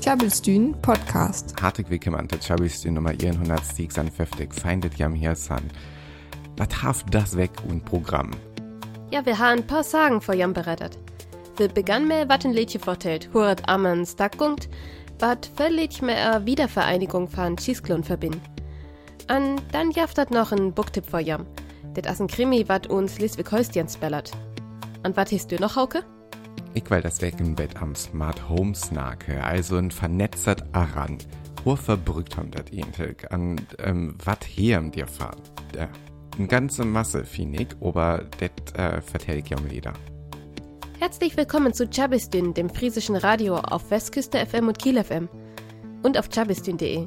Tjabelstyn podcast. Hartelijk willkommen til Tjabelstyn Nummer 156 Feindet jam hier san. Was haft das weg und Programm? Ja, wir haben ein paar Sagen vor Jan berettet. Wir begannen mit wat ein Liedchen vertellt, huret ammen Stackpunkt, wat völlig mit einer Wiedervereinigung von Schießklon verbinden. Und dann jaftet noch ein Booktipp vor Jam. Das ist ein Krimi, wat uns Liswig Holstjens spellert. Und wat hast du noch, Hauke? Ich will das weg im Bett am Smart Home Snake, also ein vernetzert Aran. Wo verbrückt haben das Intek? An, ähm, wat hier am dir fahren? Äh, eine ganze Masse, finde ich, aber das äh, vertell ich ja um Lieder. Herzlich willkommen zu Chabistün, dem friesischen Radio auf Westküste FM und Kiel FM. Und auf chabistün.de.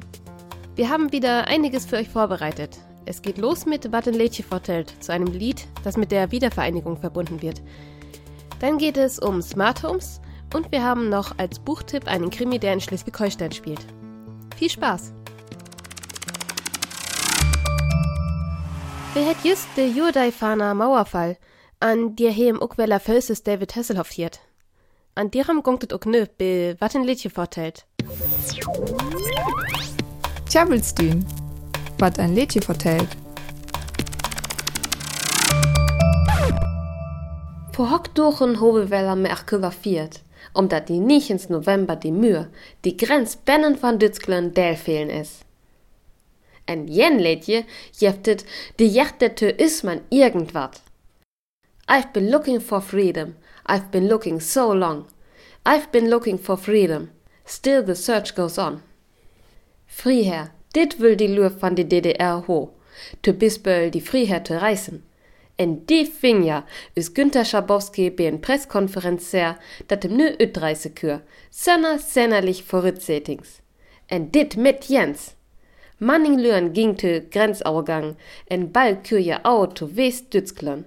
Wir haben wieder einiges für euch vorbereitet. Es geht los mit Wat ein Lädchen vertellt, zu einem Lied, das mit der Wiedervereinigung verbunden wird. Dann geht es um Smart Homes und wir haben noch als Buchtipp einen Krimi, der in Schleswig-Holstein spielt. Viel Spaß! Wer hat just de Jurdeifaner Mauerfall an dir he im Uckweller Fölses David Hasselhoff hiert? An direm gongtet ook nö, be wat ein Liedchen vertellt. Tjabelstyn. Was ein Liedchen vertellt. Vor Hockdochen Hobeweller Merküver viert, omdat die nicht ins November die Mühe, die Grenz Bennen von Dützklen Del fehlen is. En jen Liedje jeftet, die jechtete is man irgendwat. I've been looking for freedom, I've been looking so long. I've been looking for freedom, still the search goes on. Friher, dit will die Lur van die DDR ho, te Bisböll die Friher te reißen. En die fing ja, us Günther Schabowski bei en Presskonferenz ser, dat dem nö utreise kür, sönner sennerlich vorütsetings. En dit mit Jens. Manning Lüren ging te Grenzauergang, en bald kür ja au to west Dützklön.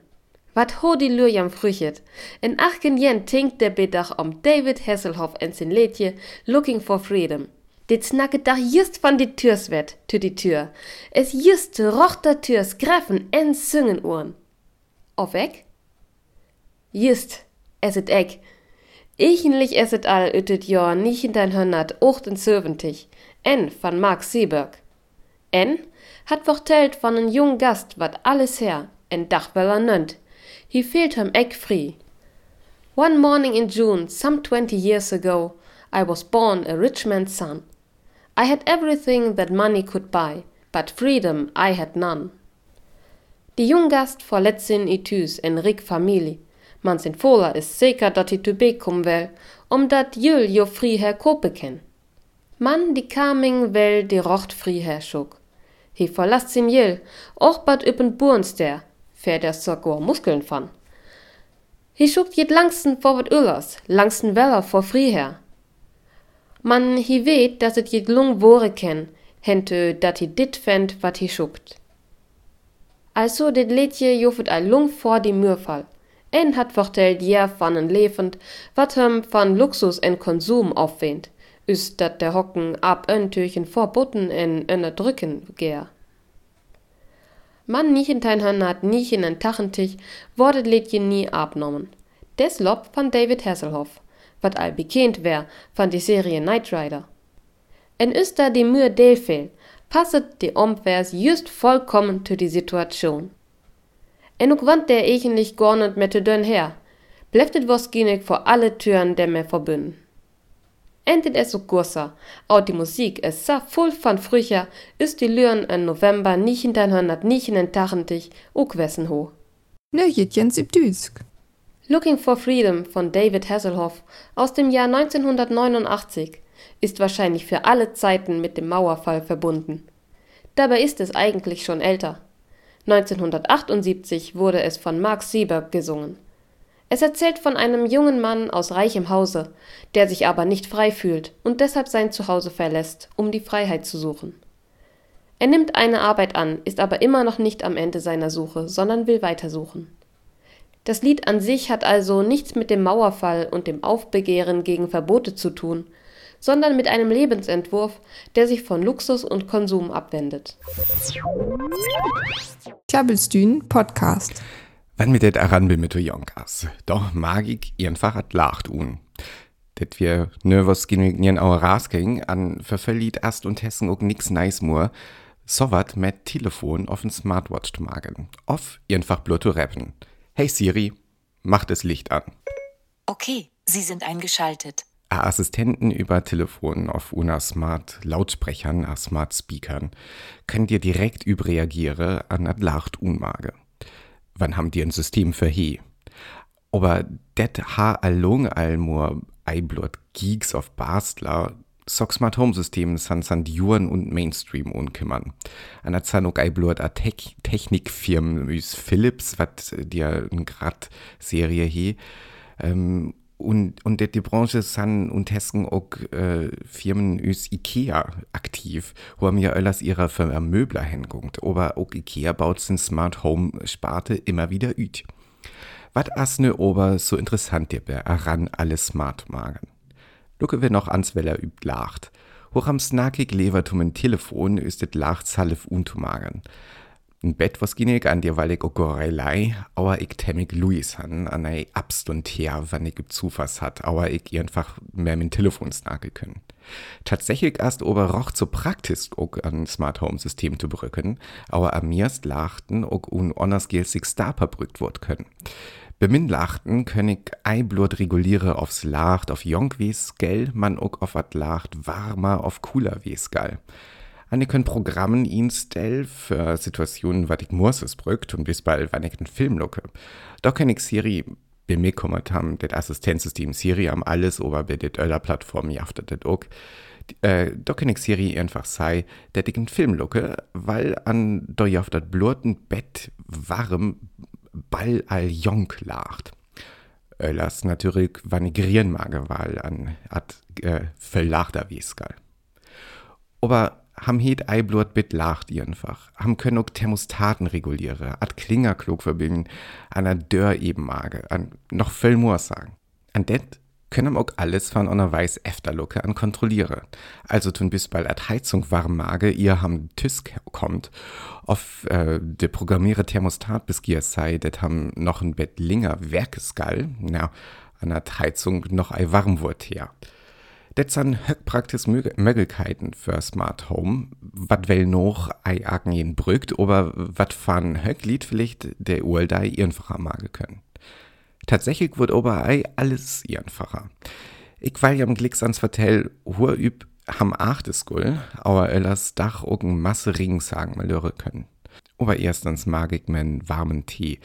Wat ho die Lür jam früchet, en achten jen tinkt der Bedach om David Hasselhoff en sin Lädje Looking for Freedom. Dit snacket dach just van die Türs wet, tü die Tür. Es just rochter Türs greffen en singen uhren. Auf weg? Jist, es et es et all ütet Jahr nicht in dein Hönnert, ocht in Söventig. En van Mark Seeberg. En hat vertellt von en jungen Gast wat alles her, en Dachweller nönnt. He fehlt hem eck free. One morning in June, some twenty years ago, I was born a rich man's son. I had everything that money could buy, but freedom I had none. Die Junggast verletzt sin i Tüs en rik Familie. Man sin Fola is sicher, dat i zu be kom well, um dat jül jo friher kope ken. Man die Kaming well die rocht friher schuck. He verlasst sin jül, och bad üppen Burnster, fährt er sogar Muskeln van. He schuckt jet langsten vor wat Ullers, langsten Weller vor friher. Man hi weet, dass et jet lung wore ken, hente dat hi dit fänd, wat hi schuckt. Also dit Liedje jofet ein lung vor die Mürfall. En hat vertellt ja van en levend, wat hem van Luxus en Konsum aufwehnt, ist dat der Hocken ab en Türchen verboten en ennerdrücken gär. Man nicht in dein Hand hat nicht in ein Tachentich, wurde Liedje nie abnommen. Des Lob von David Hasselhoff, wat all bekannt wär von die Serie Knight Rider. En ist da die Mühe Delfehl, passet die Omvers just vollkommen zu die Situation. En ook want der eigentlich gar nicht mehr zu dünn her, bleftet was ginig vor alle Türen der mir verbünden. Endet es so kurser, auch die Musik es sa voll von Frücher, ist die Lüren im November nicht Hörnert, nicht in den Tachentich, ook wessen ho. Nö, Jens im Düsk. Looking for Freedom von David Hasselhoff aus dem Jahr 1989 ist wahrscheinlich für alle Zeiten mit dem Mauerfall verbunden. Dabei ist es eigentlich schon älter. 1978 wurde es von Mark Seeberg gesungen. Es erzählt von einem jungen Mann aus reichem Hause, der sich aber nicht frei fühlt und deshalb sein Zuhause verlässt, um die Freiheit zu suchen. Er nimmt eine Arbeit an, ist aber immer noch nicht am Ende seiner Suche, sondern will weitersuchen. Das Lied an sich hat also nichts mit dem Mauerfall und dem Aufbegehren gegen Verbote zu tun, sondern mit einem Lebensentwurf, der sich von Luxus und Konsum abwendet. Tjabelstyn podcast. Wenn mir det daran bin mit Jonkas, doch mag ich ihren Fahrrad lacht un. Det wir nervös gegen auer Rasking an ververliet erst und Hessen auch nix nice more. So wat mit Telefon auf den Smartwatch zu magen. Off einfach bloß zu rappen. Hey Siri, mach das Licht an. Okay, Sie sind eingeschaltet. Assistenten über Telefon auf una Smart Lautsprechern, a Smart Speakern, können dir direkt überreagieren an at Lacht unmage. Wann haben dir ein System für he? Aber det ha allung allmur eiblot Geeks auf Bastler Sock Smart Home Systemen san san Juren und Mainstream unkümmern. An der Zanuk eiblot a Tech Technikfirmen wie Philips, wat dir n grad Serie he, ähm, und, und die Branche san und Hesken auch äh, Firmen üs Ikea aktiv, wo haben ja öllers ihrer Firma Möbler hinguckt. Aber auch Ikea baut sin Smart Home Sparte immer wieder üt. Wat asne ober so interessant dir aran alle Smart magen. Lucke wir noch ans Weller übt lacht. Hoch am snackig levertum Telefon ist det lacht salif untumagen. Ein Bett, was ginig an dir, weil ich auch Gorelei, aber ich temmig Luis han, an ei Abstund her, wann ich Zufall hat, aber ich einfach mehr mit Telefon snacken können. Tatsächlich erst ober roch so praktisch auch an Smart Home System zu brücken, aber am mirst lachten auch unonners gelsig Star brückt wird können. Bemin lachten könig Eiblut reguliere aufs Lacht auf Jonk wies gell, man auch auf wat Lacht warmer auf cooler wies gell. Anne können Programmen instell für Situationen, was ich muss brückt und bis bald, wann ich einen Film lucke. Da kann ich Siri bei mir kommt haben, das Assistenzsystem Siri am alles, aber bei der Öller Plattform jaftet das auch. Äh, kann ich Siri einfach sei, dass ich einen Film lucke, weil an da jaftet blurten Bett warm Ball all Jonk lacht. Öllers natürlich vanigrieren mag, weil an at äh, verlachter Wieskal. Aber ham het Eiblut bit lacht einfach. Ham können auch Thermostaten reguliere, ad Klingerklug verbinden, an der Dörr eben mage, an noch viel mehr sagen. An det können auch alles von einer weiß Efterlucke an kontrolliere. Also tun bis bald ad Heizung warm mage, ihr ham Tüsk kommt, auf äh, de programmiere Thermostat bis gier sei, det ham noch ein Bett linger Werkesgall, na, an der Heizung noch ei warm wird her. Det sind höchpraktisch Möglichkeiten für Smart Home, wat well noch ei agen brückt, aber wat van höcklied vielleicht der Uldei einfacher mage können. Tatsächlich wird aber ei alles einfacher. Ich weil ja am Glicks ans Vertell, hur üb ham achtes Gull, aber ellers Dach ogen Masse Ring sagen mal hören können. Aber erstens mag ich men warmen Tee.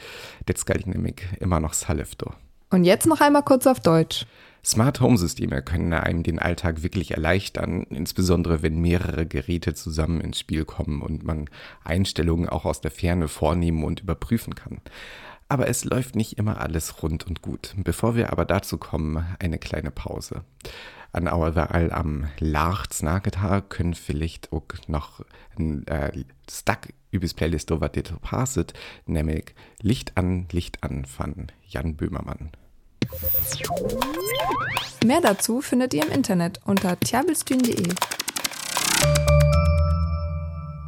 Das kann ich nämlich immer noch salifto. Und jetzt noch einmal kurz auf Deutsch. Smart Home Systeme können einem den Alltag wirklich erleichtern, insbesondere wenn mehrere Geräte zusammen ins Spiel kommen und man Einstellungen auch aus der Ferne vornehmen und überprüfen kann. Aber es läuft nicht immer alles rund und gut. Bevor wir aber dazu kommen, eine kleine Pause. An all am Lacht können vielleicht auch noch ein äh, Stack übers Playlist over dit passet, nämlich Licht an, Licht an von Jan Böhmermann. Mehr dazu findet ihr im Internet unter tjabelstühn.de.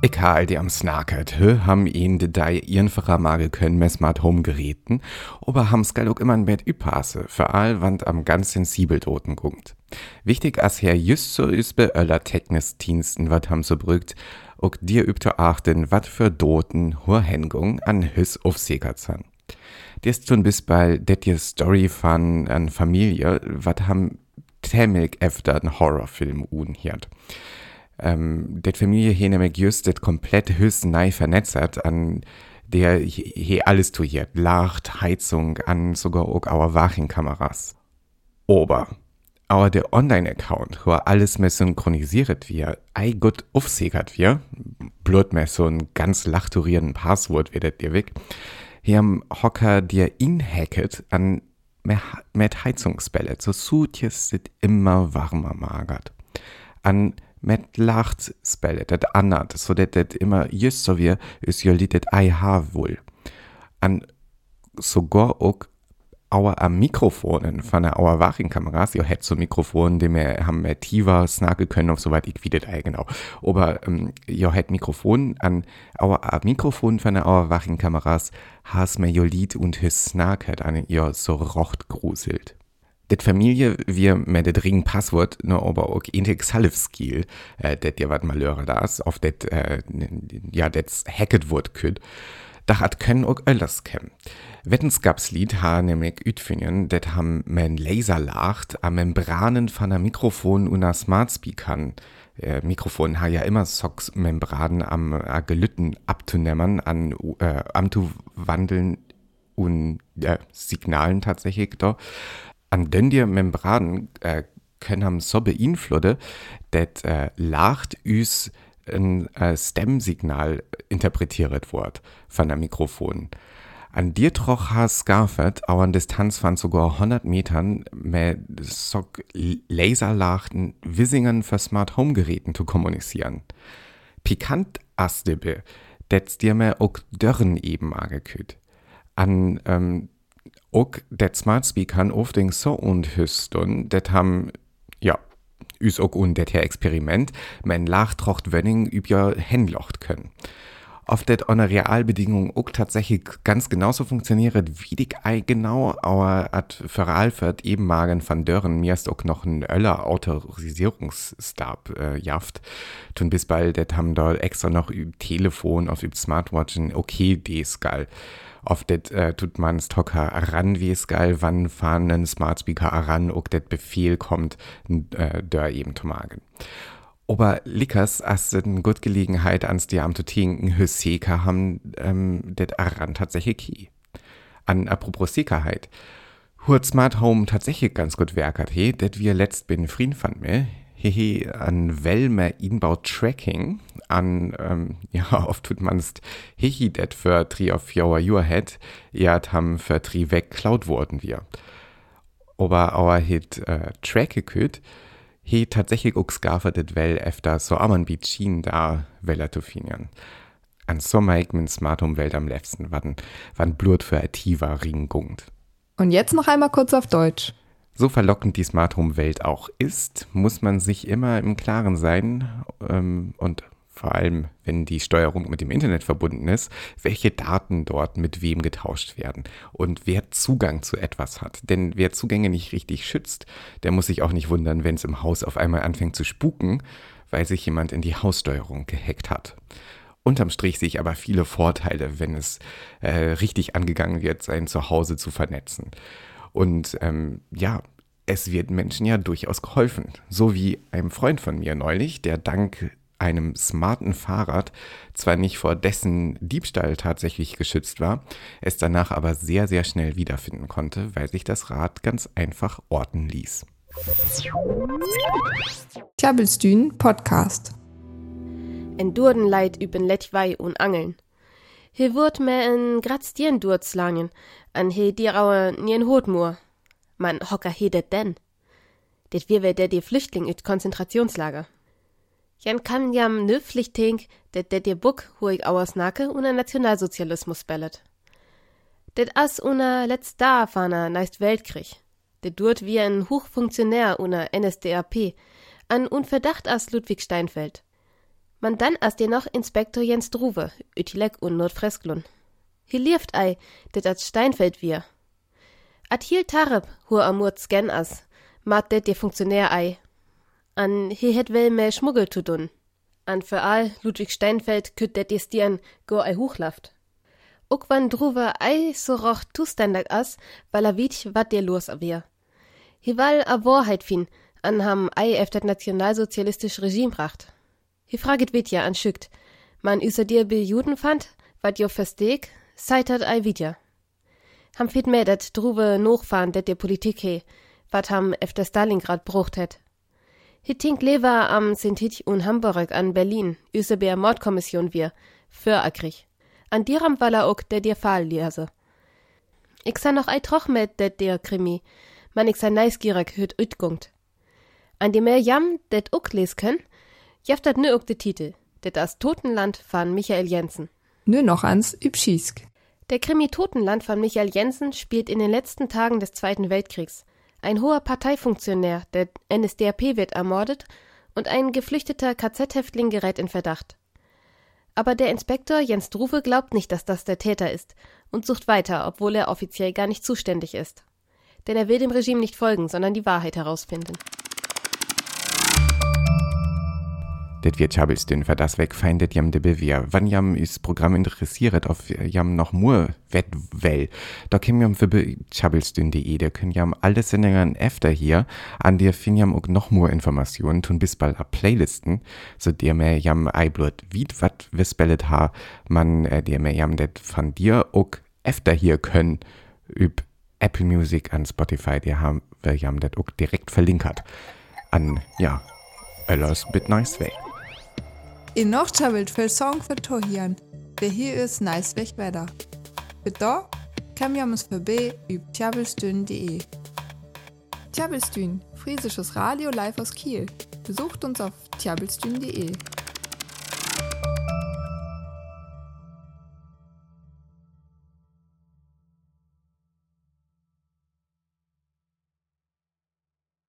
Ich all die am Snacket, ham ihn de dei einfacher mage können mit Smart Home Geräten, aber ham auch immer ein Bett üpasse, für all wand am ganz sensibel doten guckt. Wichtig as her just so is be öller Technisdiensten wat ham so brückt, ook dir übte achten, wat für doten hur Hengung an hüs aufsegerzan. Das tun bis bei det Story von an Familie, wat ham temmig efter en Horrorfilm unhiert. Ähm, det Familie hier nämlich just det komplett höchst nei vernetzert an der hier alles tuiert, Lacht, Heizung, an sogar auch our Wachenkameras. Aber aber der Online-Account, wo alles mehr synchronisiert wird, ei gut aufsegert wird, blut mehr so ein ganz lachturierenden Passwort wird dir weg, hier am Hocker dir inhacket an mit Heizungsbälle, so sutjes sit immer warmer magert. An mit Lachtsbälle, dat annert, so dat dat immer just so wie is jo lidet ei ha wohl. An sogar auch our am Mikrofonen von der our Wachenkameras, ihr hättet so Mikrofonen, die wir haben mehr tiefer snacken können, auf soweit ich wieder da genau. Aber ähm, ihr hättet Mikrofon an our Mikrofon von der our Wachenkameras, has mir jo Lied und his snacket an ihr so rocht gruselt. Det Familie wir mit det ring Passwort no aber auch Salivskill, äh, det ja wat malöre das, auf det, äh, ja, det hacket wird küt. Da hat können auch öllers kennen. Wettensgabslied ha nämlich ütfingen, det ham men Laserlacht am Membranen von a Mikrofon und a Smart Speakern. Äh, Mikrofon ha ja immer Socks Membranen am äh, Gelütten abzunehmen, an äh, am zu wandeln und äh, Signalen tatsächlich da an den dir Membranen äh, können haben so beeinflussen, dass äh, lacht üs ein äh, Stem-Signal interpretiert wird von der Mikrofon. An dir troch has Scarfet, auch an Distanz von sogar 100 Metern, mit so Laserlachten Wissingen für Smart Home Geräten zu kommunizieren. Pikant astebe, das dir mir auch Dörren eben angeküht. An ähm, auch det Smart Speakern oftings so unhüstun, det ham, ja, üs auch un det her Experiment, men Lachtrocht Wönning über Henlocht können. Auf det ohne Realbedingungen auch tatsächlich ganz genauso funktioniert, wie ei genau, aber at veralfert eben magen van Dörren mir auch noch ein Öller Autorisierungsstab äh, jaft. Tun bis bald, det ham dort extra noch über Telefon, auf über Smartwatchen, okay, des geil. Auf det äh, tut man Stocker ran, wie es geil, wann fahren einen Smart Speaker ran, ob det Befehl kommt, äh, der eben zu magen. Aber lickers, as eine gut Gelegenheit ans die am zu tinken, Hüsseka haben ähm, det Aran tatsächlich ki. An apropos Sicherheit. Hurt Smart Home tatsächlich ganz gut werkert he, det wir letzt bin Frieden fand mir hehe, an Wellmer Inbau Tracking, an, ähm, ja, oft tut man es hehe, det für tri auf your your head, ja, ham für tri weg klaut worden wir. Aber our hit äh, Tracke küt, he tatsächlich auch skaffertet well efter so aman bichin da weller zu finieren. An so meik min smart Welt am letzten, wann, wann blut für Ativa ringungt. Und jetzt noch einmal kurz auf Deutsch. So verlockend die Smart Home Welt auch ist, muss man sich immer im Klaren sein ähm, und vor allem, wenn die Steuerung mit dem Internet verbunden ist, welche Daten dort mit wem getauscht werden und wer Zugang zu etwas hat. Denn wer Zugänge nicht richtig schützt, der muss sich auch nicht wundern, wenn es im Haus auf einmal anfängt zu spuken, weil sich jemand in die Haussteuerung gehackt hat. Unterm Strich sehe ich aber viele Vorteile, wenn es äh, richtig angegangen wird, sein Zuhause zu vernetzen. Und ähm, ja, es wird Menschen ja durchaus geholfen. So wie einem Freund von mir neulich, der dank einem smarten Fahrrad zwar nicht vor dessen Diebstahl tatsächlich geschützt war, es danach aber sehr, sehr schnell wiederfinden konnte, weil sich das Rad ganz einfach orten ließ. Klabbelstühn Podcast. En Durdenleid üben Letchwei und Angeln. Hier wird mir en Graztien durchslangen, an he dir auer nien Hotmur. Man hocker he det denn. Det wir der die Flüchtling üt Konzentrationslager. Jan kann jam nöflich tink, det det dir Buck huig auers Nacke und ein Nationalsozialismus bellet. Det as una letzt da fana neist Weltkrieg. Det durt wie ein Hochfunktionär una NSDAP, an unverdacht as Ludwig Steinfeld. Man dann as dir noch Inspektor Jens Druwe, Utilek und Nordfresklun. Hi lieft ei, det at Steinfeld wir. At hiel tareb, hur amurt scan as, mat det dir Funktionär ei. An hi het wel mehr Schmuggel zu dun. An für all Ludwig Steinfeld kütt det dir stian go ei hochlaft. Uck wann Druwe ei so roch tustandag as, weil er wit wat dir los wir. Hi wall a Wahrheit fin, an ham ei ef dat nationalsozialistische Regime bracht. Hi fraget wit ja an schückt. Man üser dir be Juden fand, wat jo versteg, seit ei vidja. Ham fit mehr dat druwe nochfahren det Politik he, wat ham efter Stalingrad brucht het. Hitink lever am Sintit un Hamburg an Berlin, üse be Mordkommission wir, für akrich. An diram walla ook der dir Fall lese. Ich sah noch ei troch mit det der Krimi, man ich sei neisgierig hüt ütgungt. An die mehr jam det ook les können, jaft nö ook de Titel, det as Totenland van Michael Jensen. Nö noch ans Übschiesk. Der Krimi Totenland von Michael Jensen spielt in den letzten Tagen des Zweiten Weltkriegs. Ein hoher Parteifunktionär der NSDAP wird ermordet und ein geflüchteter KZ-Häftling gerät in Verdacht. Aber der Inspektor Jens Druwe glaubt nicht, dass das der Täter ist und sucht weiter, obwohl er offiziell gar nicht zuständig ist. denn er will dem Regime nicht folgen, sondern die Wahrheit herausfinden. Det wird Chabelstün für das weg feindet jam de Bewehr. Wann jam is Programm interessiert auf jam noch mur Wettwell. Da kim jam für chabelstün.de, da können jam alle Sendungen öfter hier, an der fin jam auch noch more Informationen, tun bis bald a Playlisten, so der mehr jam eiblut wied wat wispellet ha, man äh, der mehr jam det von dir auch öfter hier können, üb Apple Music an Spotify, die haben wir jam det auch direkt verlinkert. An, ja, Öllers bit nice way. In noch chabelt für Song für Tohian, der hier ist nice weg weiter. Für da kann wir uns vorbei über tjabelstün.de. Tjabelstün, friesisches Radio live aus Kiel. Besucht uns auf tjabelstün.de.